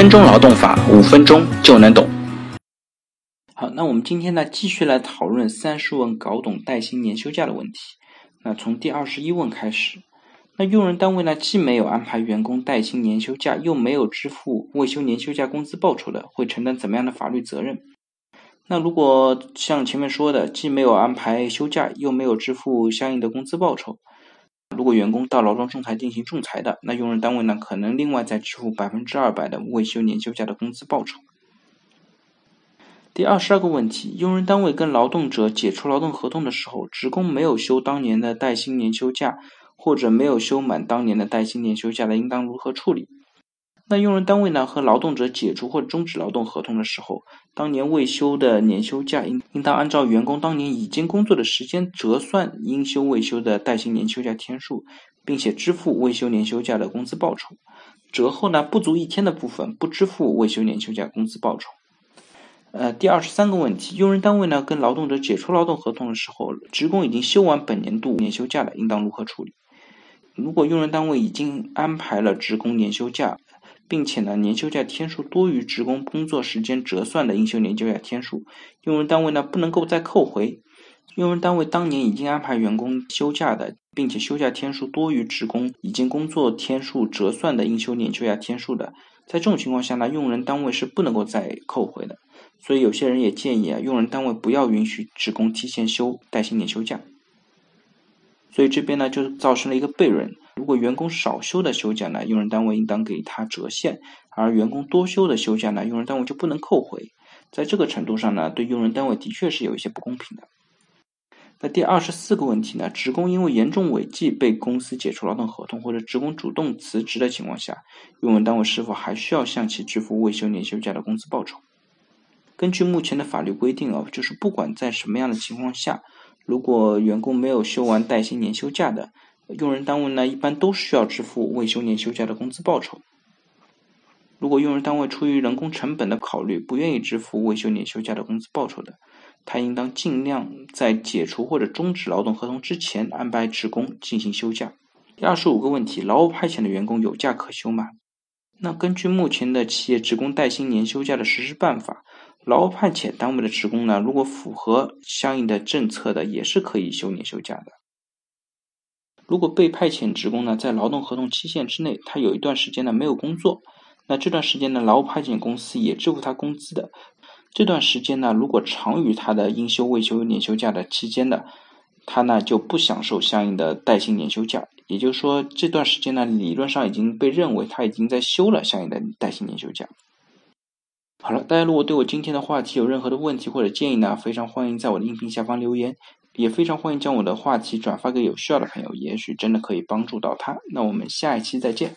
分钟劳动法，五分钟就能懂。好，那我们今天呢，继续来讨论三十问搞懂带薪年休假的问题。那从第二十一问开始，那用人单位呢，既没有安排员工带薪年休假，又没有支付未休年休假工资报酬的，会承担怎么样的法律责任？那如果像前面说的，既没有安排休假，又没有支付相应的工资报酬。如果员工到劳动仲裁进行仲裁的，那用人单位呢可能另外再支付百分之二百的未休年休假的工资报酬。第二十二个问题，用人单位跟劳动者解除劳动合同的时候，职工没有休当年的带薪年休假，或者没有休满当年的带薪年休假的，应当如何处理？那用人单位呢和劳动者解除或终止劳动合同的时候，当年未休的年休假应应当按照员工当年已经工作的时间折算应休未休的带薪年休假天数，并且支付未休年休假的工资报酬。折后呢不足一天的部分不支付未休年休假工资报酬。呃，第二十三个问题，用人单位呢跟劳动者解除劳动合同的时候，职工已经休完本年度年休假了，应当如何处理？如果用人单位已经安排了职工年休假，并且呢，年休假天数多于职工工作时间折算的应休年休假天数，用人单位呢不能够再扣回。用人单位当年已经安排员工休假的，并且休假天数多于职工已经工作天数折算的应休年休假天数的，在这种情况下呢，用人单位是不能够再扣回的。所以有些人也建议啊，用人单位不要允许职工提前休带薪年休假。所以这边呢，就造成了一个悖论。如果员工少休的休假呢，用人单位应当给他折现；而员工多休的休假呢，用人单位就不能扣回。在这个程度上呢，对用人单位的确是有一些不公平的。那第二十四个问题呢，职工因为严重违纪被公司解除劳动合同，或者职工主动辞职的情况下，用人单位是否还需要向其支付未休年休假的工资报酬？根据目前的法律规定啊，就是不管在什么样的情况下。如果员工没有休完带薪年休假的，用人单位呢一般都需要支付未休年休假的工资报酬。如果用人单位出于人工成本的考虑，不愿意支付未休年休假的工资报酬的，他应当尽量在解除或者终止劳动合同之前安排职工进行休假。第二十五个问题，劳务派遣的员工有假可休吗？那根据目前的企业职工带薪年休假的实施办法。劳务派遣单位的职工呢，如果符合相应的政策的，也是可以休年休假的。如果被派遣职工呢，在劳动合同期限之内，他有一段时间呢没有工作，那这段时间呢，劳务派遣公司也支付他工资的。这段时间呢，如果长于他的应休未休年休假的期间的，他呢就不享受相应的带薪年休假。也就是说，这段时间呢，理论上已经被认为他已经在休了相应的带薪年休假。好了，大家如果对我今天的话题有任何的问题或者建议呢，非常欢迎在我的音频下方留言，也非常欢迎将我的话题转发给有需要的朋友，也许真的可以帮助到他。那我们下一期再见。